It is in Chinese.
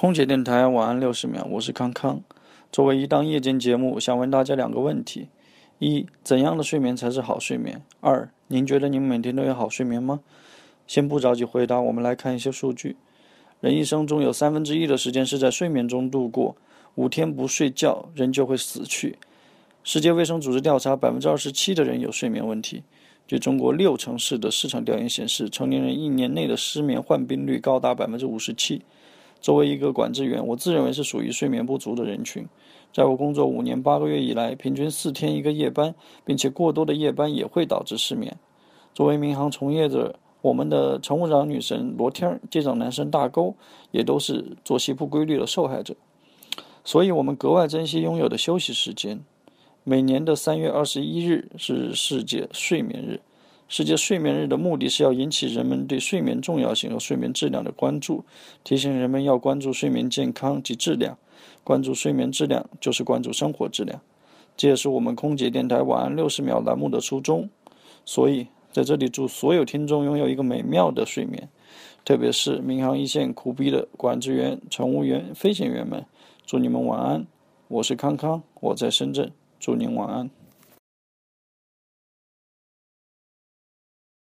空姐电台晚安六十秒，我是康康。作为一档夜间节目，想问大家两个问题：一、怎样的睡眠才是好睡眠？二、您觉得您每天都有好睡眠吗？先不着急回答，我们来看一些数据。人一生中有三分之一的时间是在睡眠中度过，五天不睡觉，人就会死去。世界卫生组织调查，百分之二十七的人有睡眠问题。据中国六城市的市场调研显示，成年人一年内的失眠患病率高达百分之五十七。作为一个管制员，我自认为是属于睡眠不足的人群。在我工作五年八个月以来，平均四天一个夜班，并且过多的夜班也会导致失眠。作为民航从业者，我们的乘务长女神罗天儿、机长男神大勾，也都是作息不规律的受害者。所以，我们格外珍惜拥有的休息时间。每年的三月二十一日是世界睡眠日。世界睡眠日的目的是要引起人们对睡眠重要性和睡眠质量的关注，提醒人们要关注睡眠健康及质量。关注睡眠质量就是关注生活质量，这也是我们空姐电台晚安六十秒栏目的初衷。所以在这里祝所有听众拥有一个美妙的睡眠，特别是民航一线苦逼的管制员、乘务员、飞行员们，祝你们晚安。我是康康，我在深圳，祝您晚安。